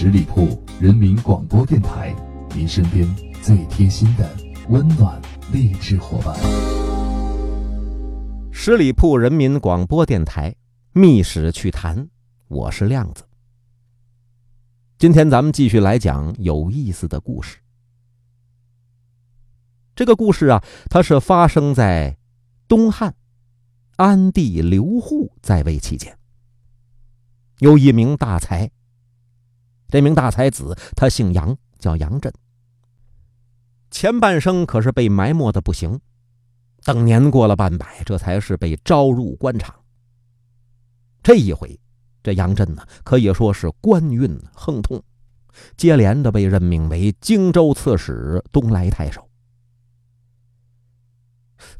十里铺人民广播电台，您身边最贴心的温暖励志伙伴。十里铺人民广播电台《密史趣谈》，我是亮子。今天咱们继续来讲有意思的故事。这个故事啊，它是发生在东汉安帝刘祜在位期间。有一名大才，这名大才子他姓杨，叫杨震。前半生可是被埋没的不行，等年过了半百，这才是被招入官场。这一回，这杨震呢，可以说是官运亨通，接连的被任命为荆州刺史、东莱太守。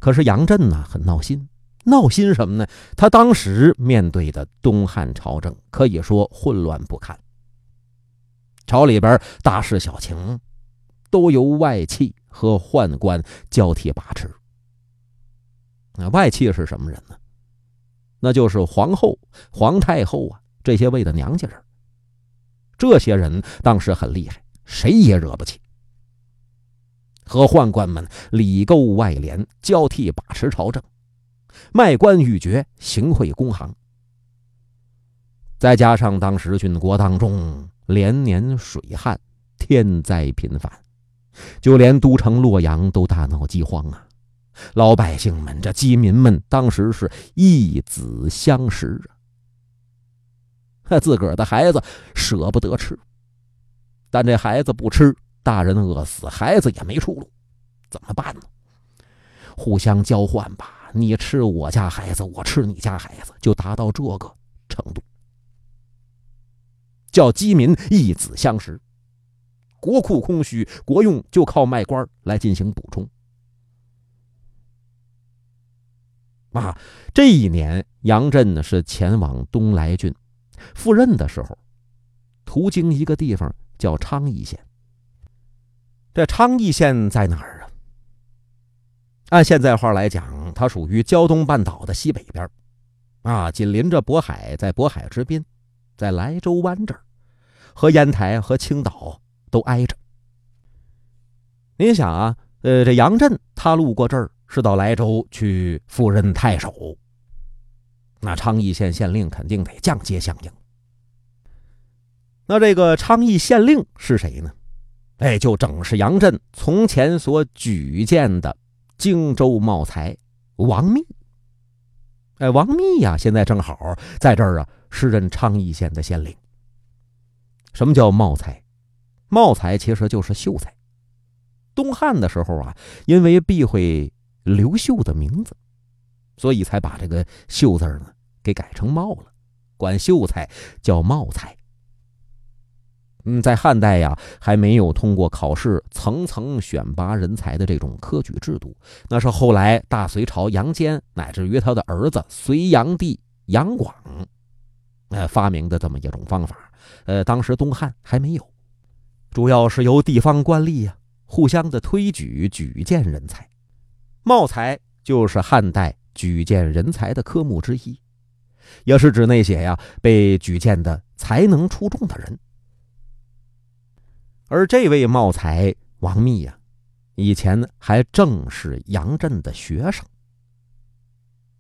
可是杨震呢，很闹心。闹心什么呢？他当时面对的东汉朝政可以说混乱不堪，朝里边大事小情都由外戚和宦官交替把持。那外戚是什么人呢？那就是皇后、皇太后啊这些位的娘家人。这些人当时很厉害，谁也惹不起。和宦官们里勾外连，交替把持朝政。卖官鬻爵，行贿公行，再加上当时郡国当中连年水旱，天灾频繁，就连都城洛阳都大闹饥荒啊！老百姓们，这饥民们，当时是一子相食啊！自个儿的孩子舍不得吃，但这孩子不吃，大人饿死，孩子也没出路，怎么办呢？互相交换吧。你吃我家孩子，我吃你家孩子，就达到这个程度，叫饥民一子相食，国库空虚，国用就靠卖官来进行补充。啊，这一年杨震呢是前往东莱郡赴任的时候，途经一个地方叫昌邑县。这昌邑县在哪儿啊？按现在话来讲，它属于胶东半岛的西北边啊，紧邻着渤海，在渤海之滨，在莱州湾这儿，和烟台和青岛都挨着。您想啊，呃，这杨震他路过这儿是到莱州去赴任太守，那昌邑县县令肯定得降阶相迎。那这个昌邑县令是谁呢？哎，就正是杨震从前所举荐的。荆州茂才王密，哎，王密呀，现在正好在这儿啊，是任昌邑县的县令。什么叫茂才？茂才其实就是秀才。东汉的时候啊，因为避讳刘秀的名字，所以才把这个秀字呢给改成茂了，管秀才叫茂才。嗯，在汉代呀，还没有通过考试层层选拔人才的这种科举制度。那是后来大隋朝杨坚乃至于他的儿子隋炀帝杨广，呃，发明的这么一种方法。呃，当时东汉还没有，主要是由地方官吏呀互相的推举举荐人才。茂才就是汉代举荐人才的科目之一，也是指那些呀被举荐的才能出众的人。而这位茂才王密呀，以前还正是杨震的学生，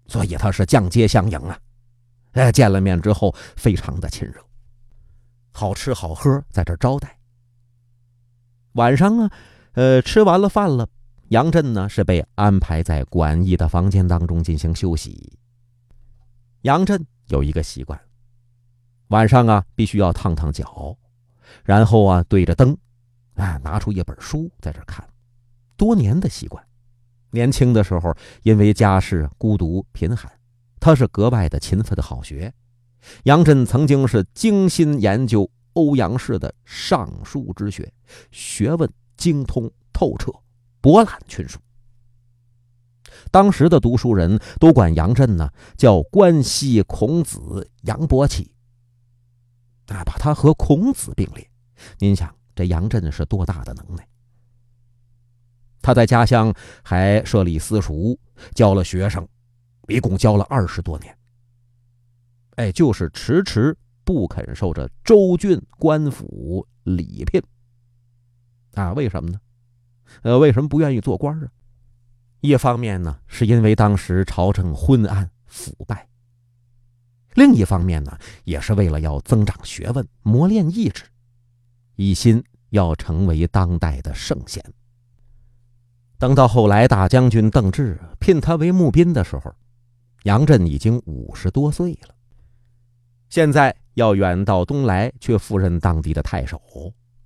所以他是降阶相迎啊。哎，见了面之后非常的亲热，好吃好喝在这招待。晚上啊，呃，吃完了饭了，杨震呢是被安排在馆驿的房间当中进行休息。杨震有一个习惯，晚上啊必须要烫烫脚。然后啊，对着灯，啊，拿出一本书在这看，多年的习惯。年轻的时候，因为家世孤独贫寒，他是格外的勤奋的好学。杨震曾经是精心研究欧阳氏的尚书之学，学问精通透彻，博览群书。当时的读书人都管杨震呢叫关西孔子杨伯启。啊，把他和孔子并列，您想这杨震是多大的能耐？他在家乡还设立私塾，教了学生，一共教了二十多年。哎，就是迟迟不肯受这州郡官府礼聘。啊，为什么呢？呃，为什么不愿意做官啊？一方面呢，是因为当时朝政昏暗腐败；另一方面呢，也是为了要增长学问、磨练意志，一心要成为当代的圣贤。等到后来大将军邓志聘他为募兵的时候，杨震已经五十多岁了。现在要远到东来去赴任当地的太守，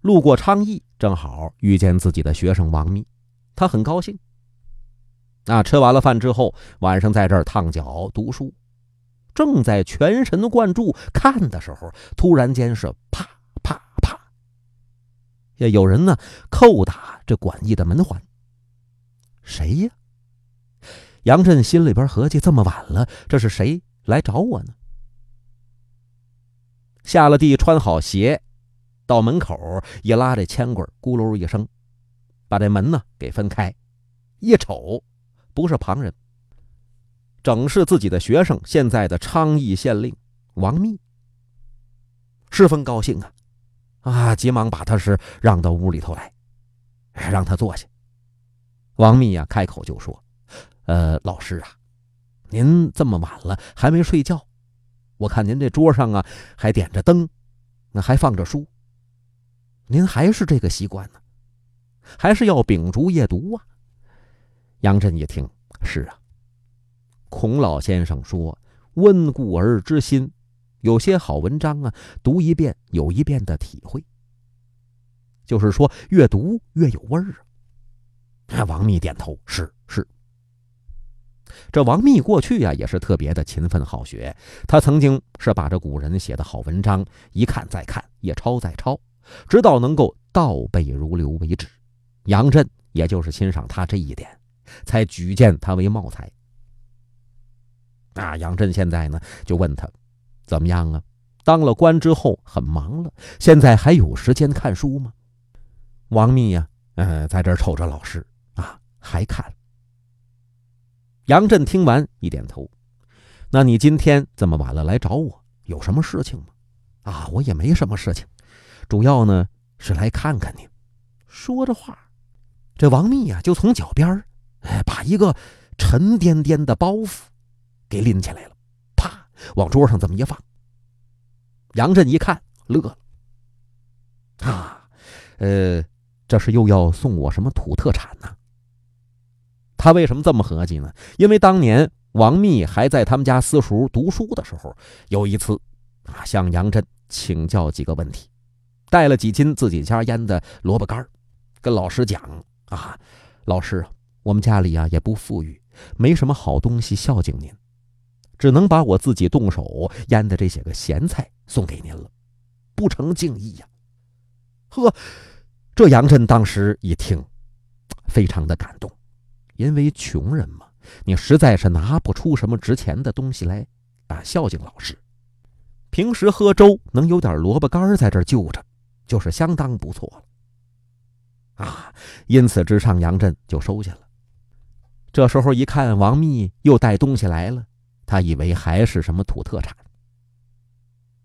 路过昌邑，正好遇见自己的学生王密，他很高兴。那吃完了饭之后，晚上在这儿烫脚读书，正在全神贯注看的时候，突然间是啪啪啪，呀，有人呢叩打这馆驿的门环。谁呀？杨震心里边合计：这么晚了，这是谁来找我呢？下了地，穿好鞋，到门口一拉这铅棍，咕噜一声，把这门呢给分开，一瞅。不是旁人，正是自己的学生，现在的昌邑县令王密，十分高兴啊！啊，急忙把他是让到屋里头来，让他坐下。王密呀，开口就说：“呃，老师啊，您这么晚了还没睡觉，我看您这桌上啊还点着灯，那还放着书，您还是这个习惯呢，还是要秉烛夜读啊？”杨震一听，是啊。孔老先生说：“温故而知新，有些好文章啊，读一遍有一遍的体会。就是说，越读越有味儿啊。”王密点头：“是是。”这王密过去呀，也是特别的勤奋好学。他曾经是把这古人写的好文章一看再看，一抄再抄，直到能够倒背如流为止。杨震也就是欣赏他这一点。才举荐他为茂才。啊，杨震现在呢，就问他，怎么样啊？当了官之后很忙了，现在还有时间看书吗？王密呀，嗯，在这瞅着老师啊，还看。杨震听完一点头，那你今天这么晚了来找我，有什么事情吗？啊，我也没什么事情，主要呢是来看看你。说着话，这王密呀，就从脚边哎，把一个沉甸甸的包袱给拎起来了，啪，往桌上这么一放。杨震一看，乐了。啊，呃，这是又要送我什么土特产呢？他为什么这么合计呢？因为当年王密还在他们家私塾读书的时候，有一次啊，向杨震请教几个问题，带了几斤自己家腌的萝卜干跟老师讲啊，老师。我们家里呀也不富裕，没什么好东西孝敬您，只能把我自己动手腌的这些个咸菜送给您了，不成敬意呀。呵，这杨震当时一听，非常的感动，因为穷人嘛，你实在是拿不出什么值钱的东西来啊孝敬老师。平时喝粥能有点萝卜干在这儿就着，就是相当不错了。啊，因此之上，杨震就收下了。这时候一看，王密又带东西来了，他以为还是什么土特产。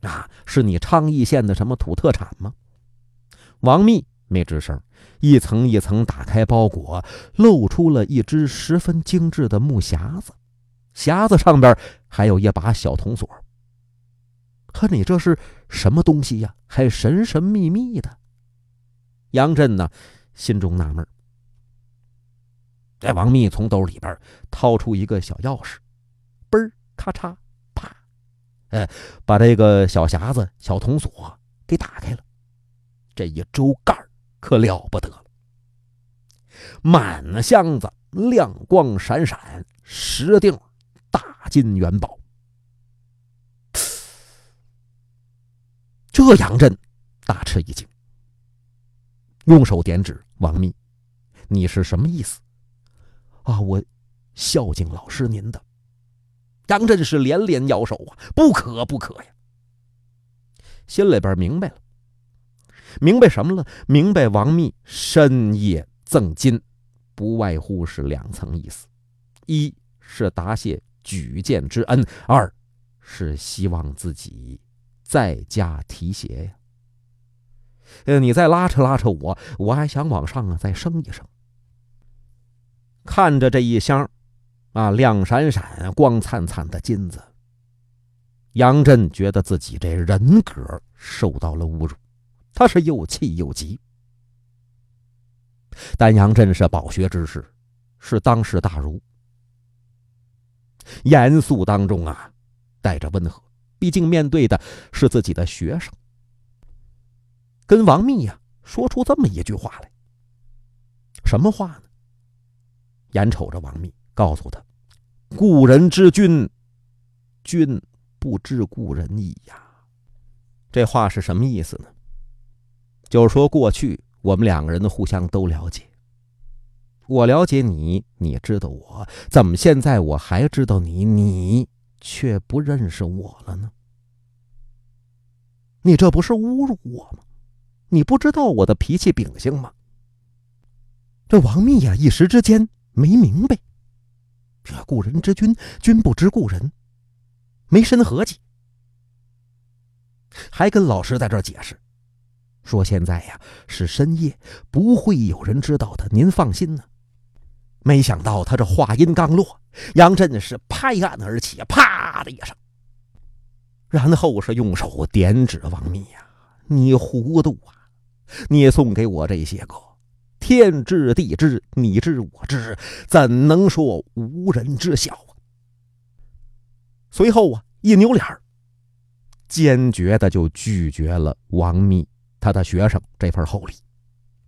啊，是你昌邑县的什么土特产吗？王密没吱声，一层一层打开包裹，露出了一只十分精致的木匣子，匣子上边还有一把小铜锁。可你这是什么东西呀？还神神秘秘的。杨震呢，心中纳闷。这王密从兜里边掏出一个小钥匙，嘣儿咔嚓啪，哎，把这个小匣子、小铜锁给打开了。这一周盖可了不得了，满箱子亮光闪闪，十锭大金元宝。这杨震大吃一惊，用手点指王密：“你是什么意思？”啊，我孝敬老师您的。杨震是连连摇手啊，不可不可呀！心里边明白了，明白什么了？明白王密深夜赠金，不外乎是两层意思：一是答谢举荐之恩，二是希望自己再加提携呀。呃，你再拉扯拉扯我，我还想往上啊再升一升。看着这一箱，啊，亮闪闪、光灿灿的金子，杨震觉得自己这人格受到了侮辱，他是又气又急。丹阳镇是饱学之士，是当世大儒，严肃当中啊，带着温和，毕竟面对的是自己的学生。跟王密呀说出这么一句话来，什么话呢？眼瞅着王密，告诉他：“故人知君，君不知故人意呀。”这话是什么意思呢？就是说，过去我们两个人互相都了解，我了解你，你知道我，怎么现在我还知道你，你却不认识我了呢？你这不是侮辱我吗？你不知道我的脾气秉性吗？这王密呀，一时之间。没明白，这故人之君，君不知故人，没深合计，还跟老师在这解释，说现在呀是深夜，不会有人知道的，您放心呢。没想到他这话音刚落，杨震是拍案而起，啪的一声，然后是用手点指王密呀：“你糊涂啊！你送给我这些个。”天知地知，你知我知，怎能说无人知晓啊？随后啊，一扭脸坚决的就拒绝了王密他的学生这份厚礼。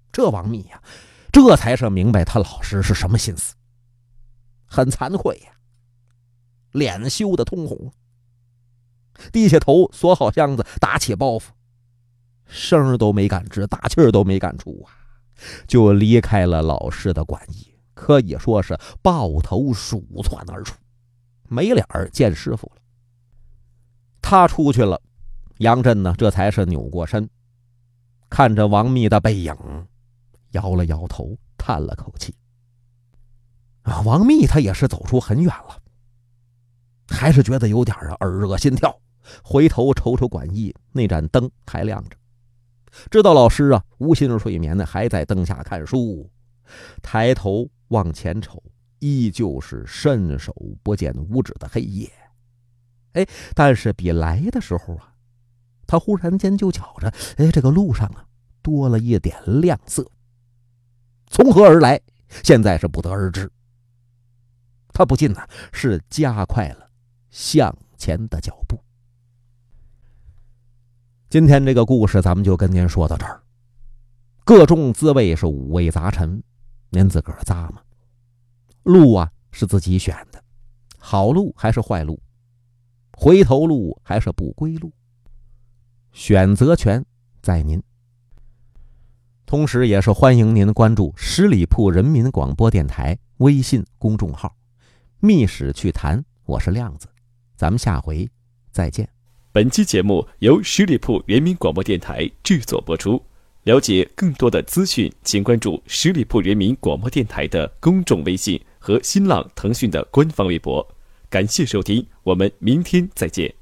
这王密呀，这才是明白他老师是什么心思，很惭愧呀，脸羞得通红，低下头锁好箱子，打起包袱，声都没敢吱，大气儿都没敢出啊。就离开了老师的馆驿，可以说是抱头鼠窜而出，没脸见师傅了。他出去了，杨震呢，这才是扭过身，看着王密的背影，摇了摇头，叹了口气。啊，王密他也是走出很远了，还是觉得有点啊耳热心跳，回头瞅瞅馆驿，那盏灯还亮着。知道老师啊无心睡眠呢，还在灯下看书，抬头往前瞅，依旧是伸手不见五指的黑夜。哎，但是比来的时候啊，他忽然间就觉着，哎，这个路上啊多了一点亮色。从何而来？现在是不得而知。他不禁呢是加快了向前的脚步。今天这个故事，咱们就跟您说到这儿。各种滋味是五味杂陈，您自个儿咂嘛。路啊是自己选的，好路还是坏路，回头路还是不归路，选择权在您。同时，也是欢迎您关注十里铺人民广播电台微信公众号“密室趣谈”，我是亮子，咱们下回再见。本期节目由十里铺人民广播电台制作播出。了解更多的资讯，请关注十里铺人民广播电台的公众微信和新浪、腾讯的官方微博。感谢收听，我们明天再见。